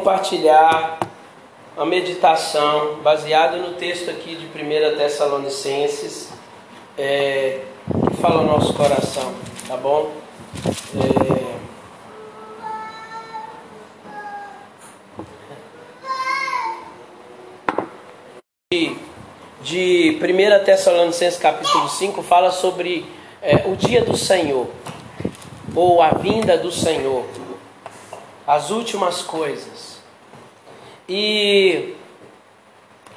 compartilhar a meditação baseada no texto aqui de 1 Tessalonicenses é, que fala o nosso coração, tá bom? É, de, de 1 Tessalonicenses capítulo 5 fala sobre é, o dia do Senhor ou a vinda do Senhor, as últimas coisas. E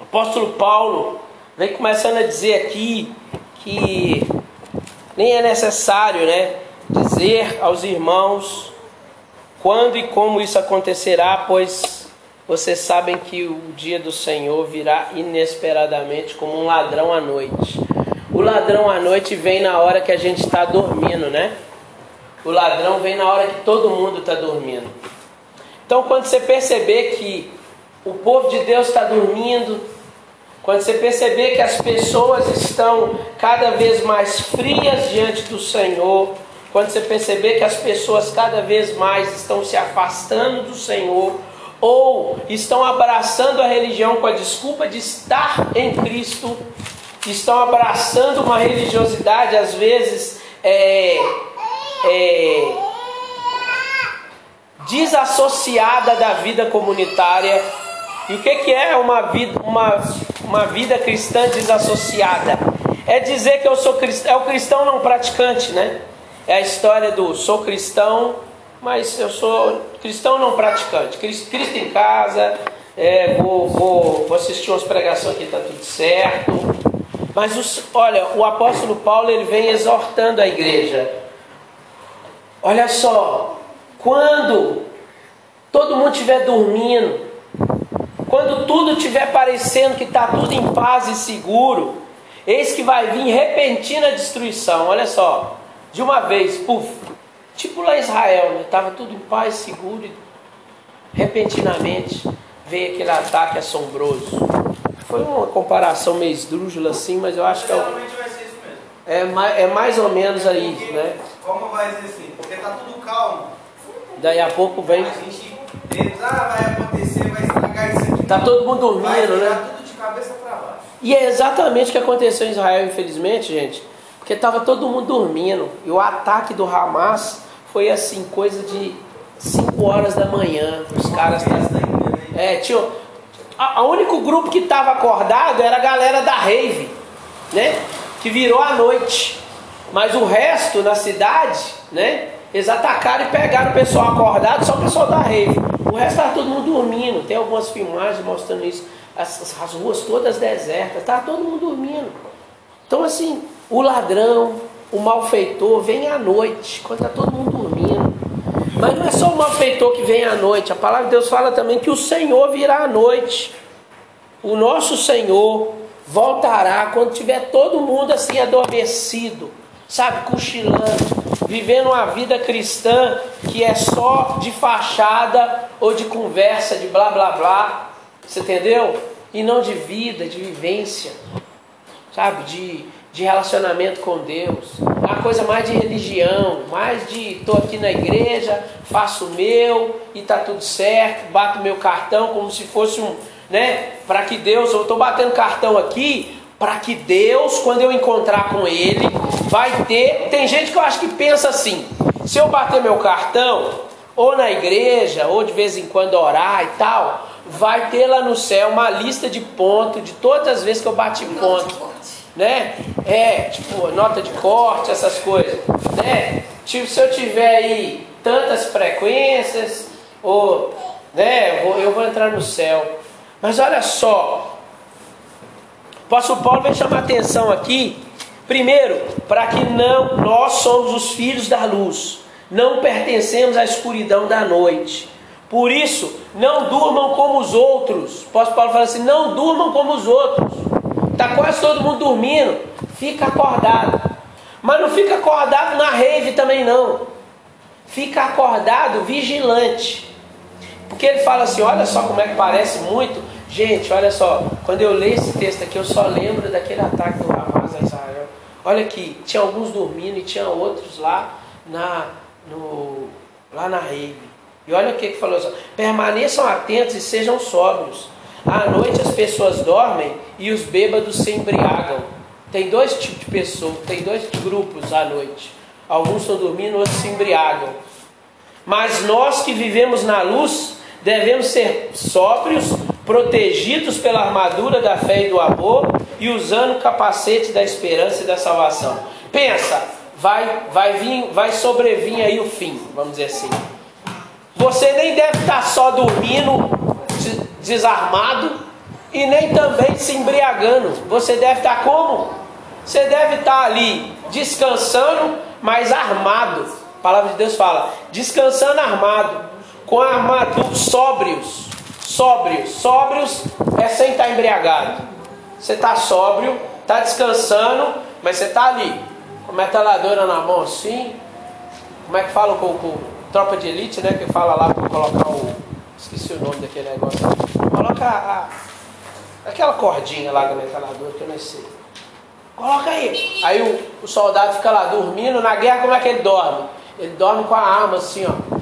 o apóstolo Paulo vem começando a dizer aqui que nem é necessário, né, dizer aos irmãos quando e como isso acontecerá, pois vocês sabem que o dia do Senhor virá inesperadamente como um ladrão à noite. O ladrão à noite vem na hora que a gente está dormindo, né? O ladrão vem na hora que todo mundo está dormindo. Então, quando você perceber que o povo de Deus está dormindo, quando você perceber que as pessoas estão cada vez mais frias diante do Senhor, quando você perceber que as pessoas cada vez mais estão se afastando do Senhor, ou estão abraçando a religião com a desculpa de estar em Cristo, estão abraçando uma religiosidade às vezes é, é, desassociada da vida comunitária, e o que, que é uma vida, uma, uma vida cristã desassociada? É dizer que eu sou cristão, é o cristão não praticante, né? É a história do sou cristão, mas eu sou cristão não praticante. Cristo, Cristo em casa, é, vou, vou, vou, assistir umas pregações aqui, está tudo certo. Mas os, olha, o apóstolo Paulo ele vem exortando a igreja. Olha só, quando todo mundo estiver dormindo, quando tudo estiver parecendo que está tudo em paz e seguro, eis que vai vir repentina destruição. Olha só, de uma vez, puf, tipo lá Israel, estava né? tudo em paz, seguro, e repentinamente veio aquele ataque assombroso. Foi uma comparação meio esdrúxula assim, mas eu acho que é, é, mais, é mais ou menos aí, Porque, né? Como vai ser assim? Porque está tudo calmo. Daí a pouco vem. A gente ah, vai acontecer, vai estragar isso aqui. Tá todo mundo dormindo, né? tudo de cabeça para baixo. E é exatamente o que aconteceu em Israel, infelizmente, gente. Porque estava todo mundo dormindo. E o ataque do Hamas foi assim, coisa de 5 horas da manhã. Os caras. É. A, a único grupo que estava acordado era a galera da rave, né? Que virou à noite. Mas o resto na cidade, né? Eles atacaram e pegaram o pessoal acordado, só o pessoal da rave. O resto estava todo mundo dormindo. Tem algumas filmagens mostrando isso. As, as ruas todas desertas, estava todo mundo dormindo. Então, assim, o ladrão, o malfeitor vem à noite, quando está todo mundo dormindo. Mas não é só o malfeitor que vem à noite. A palavra de Deus fala também que o Senhor virá à noite. O nosso Senhor voltará quando tiver todo mundo assim adormecido, sabe, cochilando vivendo uma vida cristã que é só de fachada ou de conversa, de blá blá blá, você entendeu? E não de vida, de vivência, sabe? De, de relacionamento com Deus. Uma coisa mais de religião, mais de estou aqui na igreja, faço o meu e tá tudo certo, bato meu cartão como se fosse um, né? Para que Deus, eu estou batendo cartão aqui para que Deus, quando eu encontrar com Ele, vai ter. Tem gente que eu acho que pensa assim: se eu bater meu cartão, ou na igreja, ou de vez em quando orar e tal, vai ter lá no céu uma lista de pontos de todas as vezes que eu bati ponto. Né? É, tipo, nota de corte, essas coisas. Né? Tipo, se eu tiver aí tantas frequências, ou, né, eu vou, eu vou entrar no céu. Mas olha só, o apóstolo Paulo vem chamar atenção aqui, primeiro, para que não nós somos os filhos da luz, não pertencemos à escuridão da noite. Por isso, não durmam como os outros. O apóstolo Paulo fala assim: não durmam como os outros. Está quase todo mundo dormindo. Fica acordado. Mas não fica acordado na rave também não. Fica acordado vigilante. Porque ele fala assim: olha só como é que parece muito Gente, olha só, quando eu leio esse texto aqui, eu só lembro daquele ataque do Hamas a Israel. Olha aqui, tinha alguns dormindo e tinha outros lá na, no, lá na rave. E olha o que, que falou: permaneçam atentos e sejam sóbrios. À noite as pessoas dormem e os bêbados se embriagam. Tem dois tipos de pessoas, tem dois grupos à noite. Alguns estão dormindo, outros se embriagam. Mas nós que vivemos na luz, devemos ser sóbrios, protegidos pela armadura da fé e do amor e usando o capacete da esperança e da salvação. Pensa, vai, vai vir, vai sobrevir aí o fim, vamos dizer assim. Você nem deve estar só dormindo, desarmado, e nem também se embriagando. Você deve estar como? Você deve estar ali descansando, mas armado. A palavra de Deus fala: descansando armado, com armadura, sóbrios. Sóbrios. Sóbrios é sem estar embriagado. Você está sóbrio, está descansando, mas você está ali, com a metaladora na mão assim. Como é que fala com, com tropa de elite, né? Que fala lá para colocar o. Esqueci o nome daquele negócio. Coloca a, aquela cordinha lá da metaladora que eu não sei. Coloca aí. Aí o, o, soldado fica lá dormindo. Na guerra, como é que ele dorme? Ele dorme com a arma assim, ó.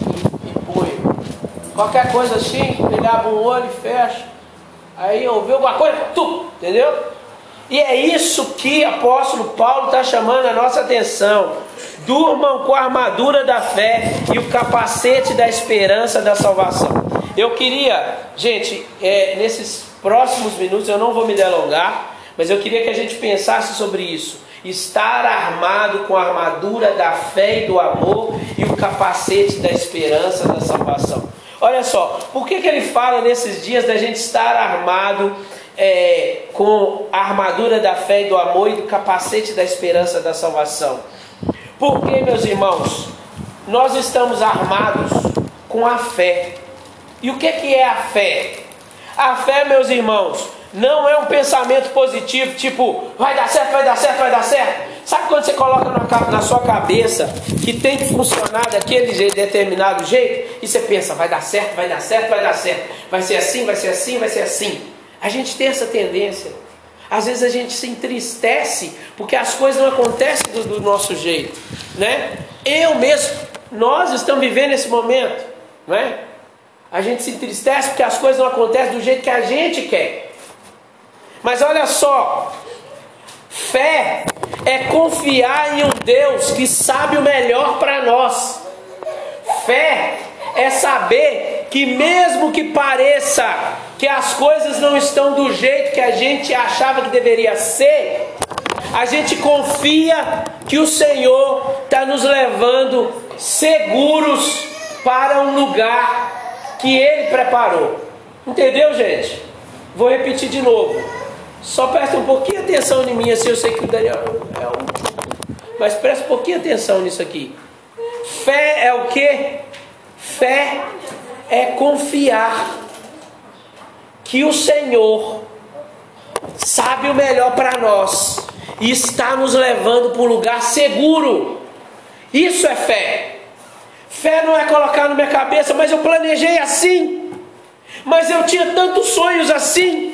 Qualquer coisa assim, ele abre um olho e fecha. Aí ouviu alguma coisa, tu, entendeu? E é isso que o apóstolo Paulo está chamando a nossa atenção. Durmam com a armadura da fé e o capacete da esperança da salvação. Eu queria, gente, é, nesses próximos minutos, eu não vou me delongar, mas eu queria que a gente pensasse sobre isso. Estar armado com a armadura da fé e do amor e o capacete da esperança da salvação. Olha só, por que, que ele fala nesses dias da gente estar armado é, com a armadura da fé e do amor e do capacete da esperança da salvação? Porque, meus irmãos, nós estamos armados com a fé. E o que, que é a fé? A fé, meus irmãos, não é um pensamento positivo, tipo, vai dar certo, vai dar certo, vai dar certo. Sabe quando você coloca na, sua cabeça que tem que funcionar daquele jeito, determinado jeito, e você pensa, vai dar certo, vai dar certo, vai dar certo, vai ser assim, vai ser assim, vai ser assim. A gente tem essa tendência. Às vezes a gente se entristece porque as coisas não acontecem do, do nosso jeito, né? Eu mesmo, nós estamos vivendo esse momento, não é? A gente se entristece porque as coisas não acontecem do jeito que a gente quer. Mas olha só, fé é confiar em um Deus que sabe o melhor para nós. Fé é saber que, mesmo que pareça que as coisas não estão do jeito que a gente achava que deveria ser, a gente confia que o Senhor está nos levando seguros para um lugar que Ele preparou. Entendeu, gente? Vou repetir de novo. Só presta um pouquinho atenção em mim, assim eu sei que o Daniel é um. Mas presta um pouquinho atenção nisso aqui. Fé é o que? Fé é confiar que o Senhor sabe o melhor para nós e está nos levando para um lugar seguro. Isso é fé. Fé não é colocar na minha cabeça, mas eu planejei assim. Mas eu tinha tantos sonhos assim.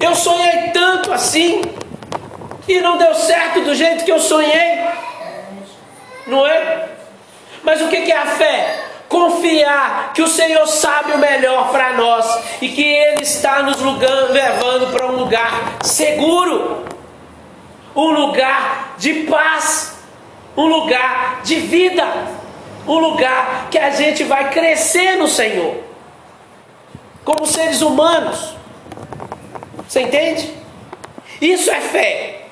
Eu sonhei tanto assim e não deu certo do jeito que eu sonhei. Não é? Mas o que é a fé? Confiar que o Senhor sabe o melhor para nós e que Ele está nos levando para um lugar seguro, um lugar de paz, um lugar de vida, um lugar que a gente vai crescer no Senhor, como seres humanos. Você entende? Isso é fé.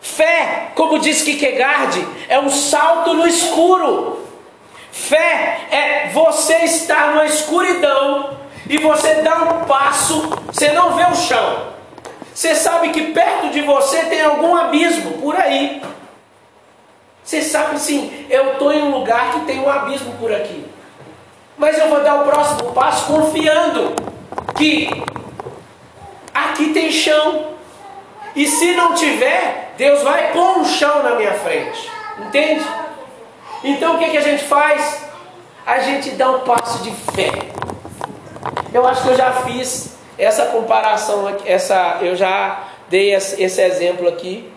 Fé, como diz Kierkegaard, é um salto no escuro. Fé é você estar na escuridão e você dá um passo, você não vê o chão. Você sabe que perto de você tem algum abismo por aí. Você sabe sim, eu estou em um lugar que tem um abismo por aqui. Mas eu vou dar o próximo passo confiando que aqui tem chão. E se não tiver, Deus vai pôr um chão na minha frente. Entende? Então o que, que a gente faz? A gente dá um passo de fé. Eu acho que eu já fiz essa comparação essa, eu já dei esse exemplo aqui.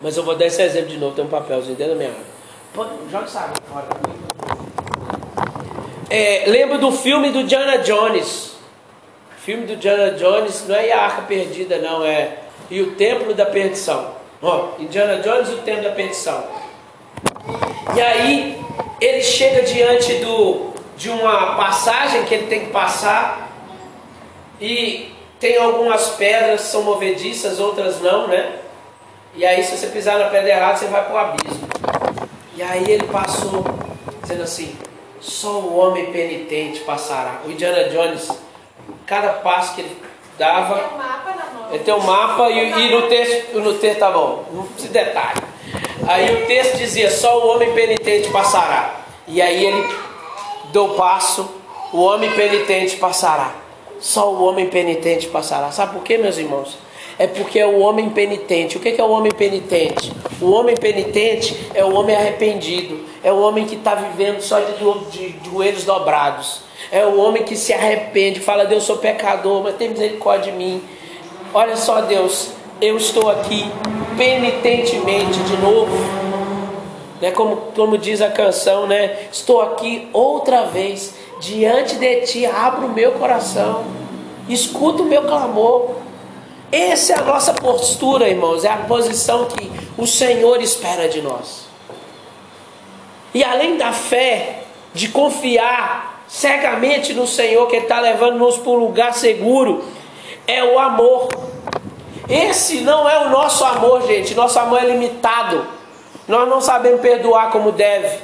Mas eu vou dar esse exemplo de novo, tem um papelzinho dentro da minha água. Joga essa água fora. é, lembro do filme do Diana Jones. Filme do Diana Jones não é a Arca Perdida, não, é E o Templo da Perdição. Ó, Indiana Jones e o Templo da Perdição. E aí ele chega diante do, de uma passagem que ele tem que passar e tem algumas pedras que são movediças, outras não, né? E aí se você pisar na pedra errada, você vai para o abismo. E aí ele passou dizendo assim: só o homem penitente passará. O Indiana Jones, cada passo que ele dava, ele tem um mapa e, e no texto, no texto tá bom, não se detalhe. Aí o texto dizia: só o homem penitente passará. E aí ele deu passo, o homem penitente passará. Só o homem penitente passará. Sabe por quê, meus irmãos? É porque é o homem penitente. O que é o homem penitente? O homem penitente é o homem arrependido. É o homem que está vivendo só de, de, de joelhos dobrados. É o homem que se arrepende, fala: Deus, sou pecador, mas tem misericórdia de mim. Olha só, Deus, eu estou aqui penitentemente de novo. Né, como, como diz a canção, né? Estou aqui outra vez diante de ti, abro o meu coração, escuta o meu clamor. Essa é a nossa postura, irmãos, é a posição que o Senhor espera de nós. E além da fé, de confiar cegamente no Senhor que está levando-nos para um lugar seguro, é o amor. Esse não é o nosso amor, gente. Nosso amor é limitado. Nós não sabemos perdoar como deve.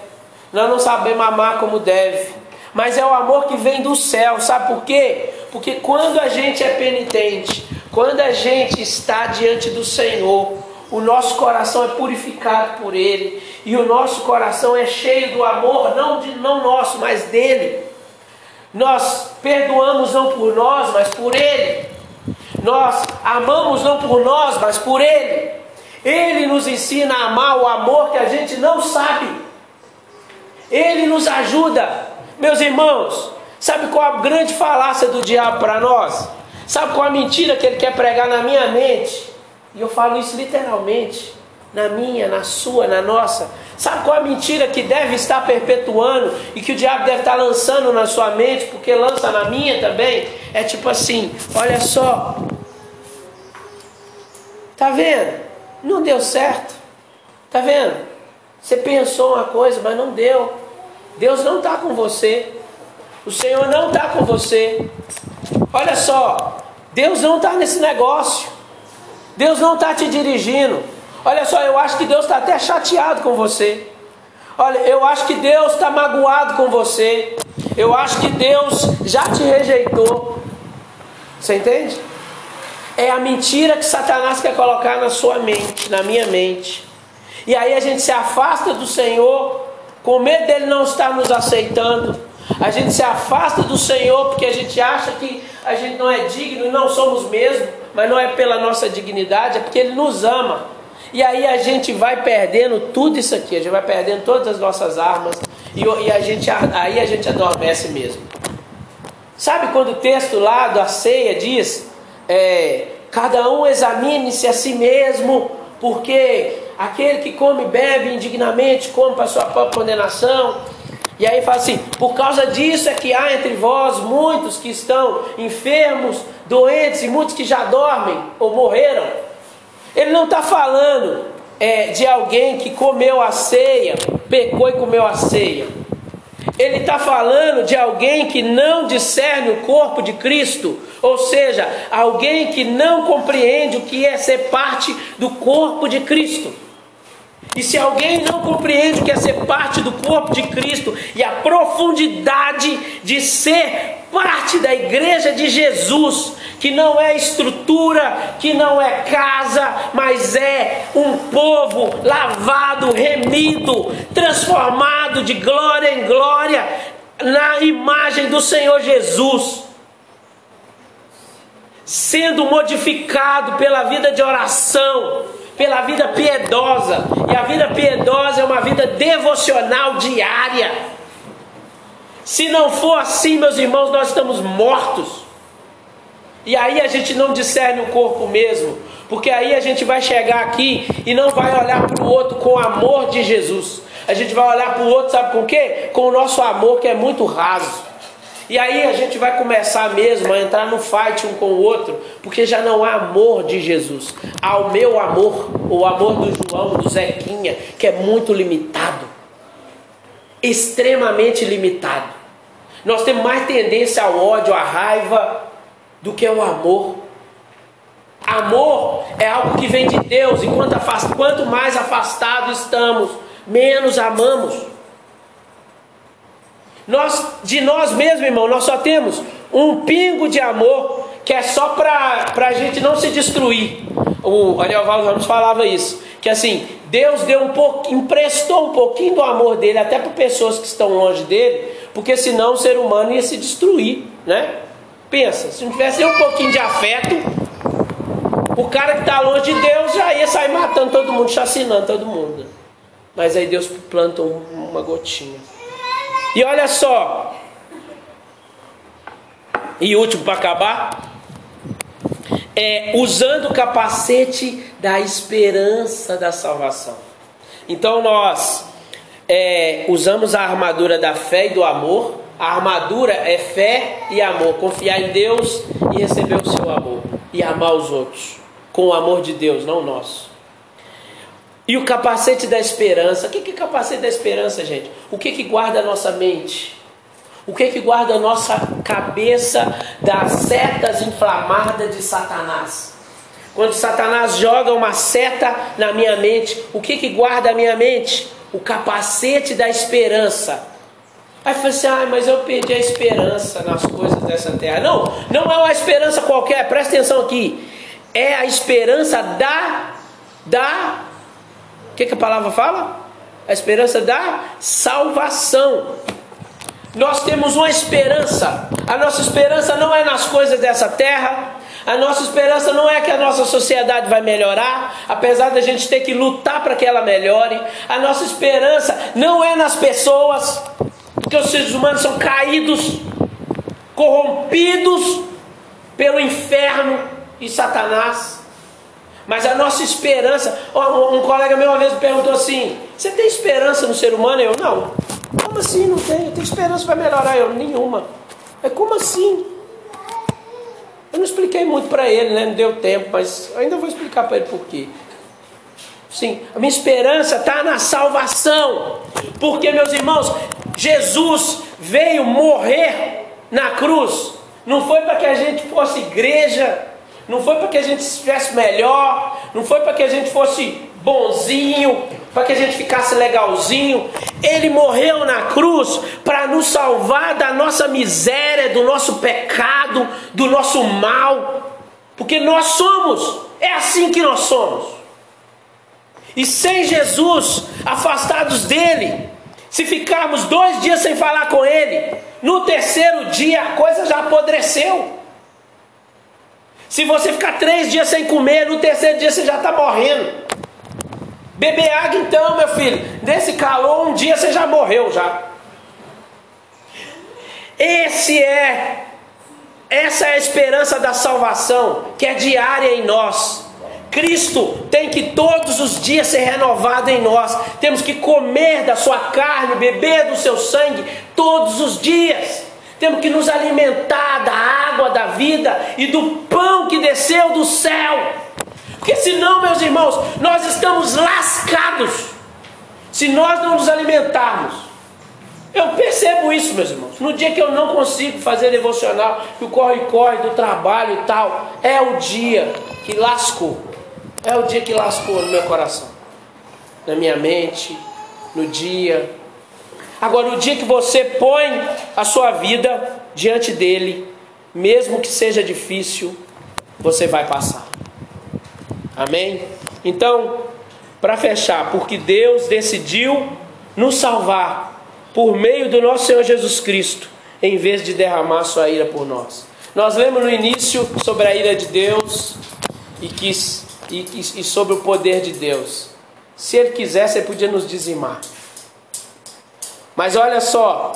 Nós não sabemos amar como deve. Mas é o amor que vem do céu. Sabe por quê? Porque quando a gente é penitente, quando a gente está diante do Senhor, o nosso coração é purificado por Ele e o nosso coração é cheio do amor, não, de, não nosso, mas dele. Nós perdoamos não por nós, mas por Ele. Nós amamos não por nós, mas por Ele. Ele nos ensina a amar o amor que a gente não sabe. Ele nos ajuda. Meus irmãos, sabe qual a grande falácia do diabo para nós? Sabe qual a mentira que ele quer pregar na minha mente? E eu falo isso literalmente. Na minha, na sua, na nossa. Sabe qual a mentira que deve estar perpetuando e que o diabo deve estar lançando na sua mente, porque lança na minha também? É tipo assim: olha só, tá vendo? Não deu certo, tá vendo? Você pensou uma coisa, mas não deu. Deus não está com você, o Senhor não está com você. Olha só, Deus não está nesse negócio. Deus não está te dirigindo. Olha só, eu acho que Deus está até chateado com você. Olha, eu acho que Deus está magoado com você. Eu acho que Deus já te rejeitou. Você entende? É a mentira que Satanás quer colocar na sua mente, na minha mente. E aí a gente se afasta do Senhor, com medo dele não estar nos aceitando. A gente se afasta do Senhor porque a gente acha que a gente não é digno e não somos mesmo, mas não é pela nossa dignidade, é porque Ele nos ama. E aí a gente vai perdendo tudo isso aqui, a gente vai perdendo todas as nossas armas e, e a gente, aí a gente adormece mesmo. Sabe quando o texto lá da ceia diz: é, cada um examine-se a si mesmo, porque aquele que come e bebe indignamente come para sua própria condenação. E aí fala assim: por causa disso é que há entre vós muitos que estão enfermos, doentes e muitos que já dormem ou morreram. Ele não está falando é, de alguém que comeu a ceia, pecou e comeu a ceia. Ele está falando de alguém que não discerne o corpo de Cristo, ou seja, alguém que não compreende o que é ser parte do corpo de Cristo. E se alguém não compreende o que é ser parte do corpo de Cristo e a profundidade de ser parte da igreja de Jesus, que não é estrutura, que não é casa, mas é um povo lavado, remido, transformado de glória em glória na imagem do Senhor Jesus. Sendo modificado pela vida de oração, pela vida piedosa. E a vida piedosa é uma vida devocional diária. Se não for assim, meus irmãos, nós estamos mortos. E aí a gente não discerne o corpo mesmo, porque aí a gente vai chegar aqui e não vai olhar para o outro com o amor de Jesus, A gente vai olhar para o outro, sabe com o quê? Com o nosso amor que é muito raso. E aí a gente vai começar mesmo a entrar no fight um com o outro, porque já não há amor de Jesus. Há o meu amor, o amor do João, do Zequinha, que é muito limitado. Extremamente limitado. Nós temos mais tendência ao ódio, à raiva, do que ao amor. Amor é algo que vem de Deus, e quanto mais afastados estamos, menos amamos. Nós, de nós mesmos, irmão, nós só temos um pingo de amor que é só para a gente não se destruir. O Ariel Valdo Ramos falava isso, que assim, Deus deu um pouco, emprestou um pouquinho do amor dele até para pessoas que estão longe dele, porque senão o ser humano ia se destruir, né? Pensa, se não tivesse um pouquinho de afeto, o cara que está longe de Deus já ia sair matando todo mundo, chacinando todo mundo. Mas aí Deus planta uma gotinha. E olha só. E último para acabar. É, usando o capacete da esperança da salvação. Então nós é, usamos a armadura da fé e do amor. A armadura é fé e amor. Confiar em Deus e receber o seu amor. E amar os outros. Com o amor de Deus, não o nosso. E o capacete da esperança. O que é capacete da esperança, gente? O que, que guarda a nossa mente? O que, que guarda a nossa cabeça das setas inflamadas de Satanás? Quando Satanás joga uma seta na minha mente, o que, que guarda a minha mente? O capacete da esperança. Aí fala assim, ah, mas eu perdi a esperança nas coisas dessa terra. Não, não é uma esperança qualquer, presta atenção aqui. É a esperança da, da o que, que a palavra fala? A esperança da salvação. Nós temos uma esperança. A nossa esperança não é nas coisas dessa terra. A nossa esperança não é que a nossa sociedade vai melhorar, apesar da gente ter que lutar para que ela melhore. A nossa esperança não é nas pessoas, porque os seres humanos são caídos, corrompidos pelo inferno e Satanás. Mas a nossa esperança, um colega meu uma vez perguntou assim: Você tem esperança no ser humano? Eu não. Como assim não tem? Eu tenho esperança para melhorar? Eu nenhuma. É como assim? Eu não expliquei muito para ele, né? não deu tempo, mas ainda vou explicar para ele por quê. Sim, a minha esperança está na salvação, porque meus irmãos, Jesus veio morrer na cruz, não foi para que a gente fosse igreja, não foi para que a gente estivesse melhor, não foi para que a gente fosse bonzinho, para que a gente ficasse legalzinho. Ele morreu na cruz para nos salvar da nossa miséria, do nosso pecado, do nosso mal. Porque nós somos, é assim que nós somos. E sem Jesus, afastados dele, se ficarmos dois dias sem falar com ele, no terceiro dia a coisa já apodreceu. Se você ficar três dias sem comer, no terceiro dia você já está morrendo. Beber água então, meu filho. Desse calor, um dia você já morreu já. Esse é, essa é a esperança da salvação, que é diária em nós. Cristo tem que todos os dias ser renovado em nós. Temos que comer da sua carne, beber do seu sangue todos os dias. Temos que nos alimentar da água da vida e do pão que desceu do céu. Porque senão, meus irmãos, nós estamos lascados se nós não nos alimentarmos. Eu percebo isso, meus irmãos. No dia que eu não consigo fazer devocional, que o corre-corre do trabalho e tal, é o dia que lascou. É o dia que lascou no meu coração, na minha mente, no dia, Agora, o dia que você põe a sua vida diante dele, mesmo que seja difícil, você vai passar. Amém? Então, para fechar, porque Deus decidiu nos salvar por meio do nosso Senhor Jesus Cristo, em vez de derramar sua ira por nós. Nós lemos no início sobre a ira de Deus e, quis, e, e sobre o poder de Deus. Se Ele quisesse, Ele podia nos dizimar. Mas olha só,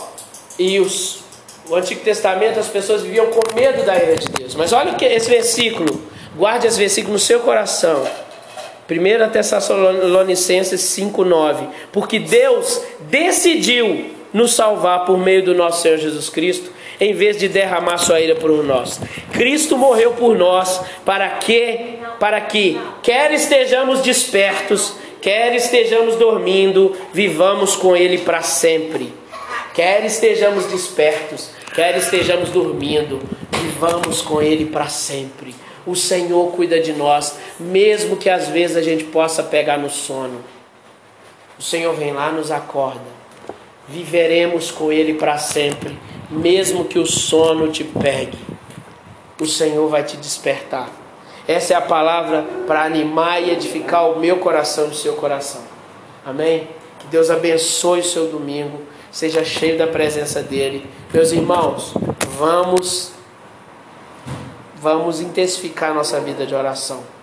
e os, o Antigo Testamento as pessoas viviam com medo da ira de Deus. Mas olha que esse versículo, guarde esse versículo no seu coração. 1 Tessalonicenses 5,9. Porque Deus decidiu nos salvar por meio do nosso Senhor Jesus Cristo, em vez de derramar sua ira por nós. Cristo morreu por nós para que, para que, quer estejamos despertos, quer estejamos dormindo, vivamos com Ele para sempre. Quer estejamos despertos, quer estejamos dormindo, vivamos com Ele para sempre. O Senhor cuida de nós, mesmo que às vezes a gente possa pegar no sono. O Senhor vem lá, nos acorda. Viveremos com Ele para sempre, mesmo que o sono te pegue. O Senhor vai te despertar. Essa é a palavra para animar e edificar o meu coração e o seu coração. Amém? Que Deus abençoe o seu domingo, seja cheio da presença dEle. Meus irmãos, vamos vamos intensificar nossa vida de oração.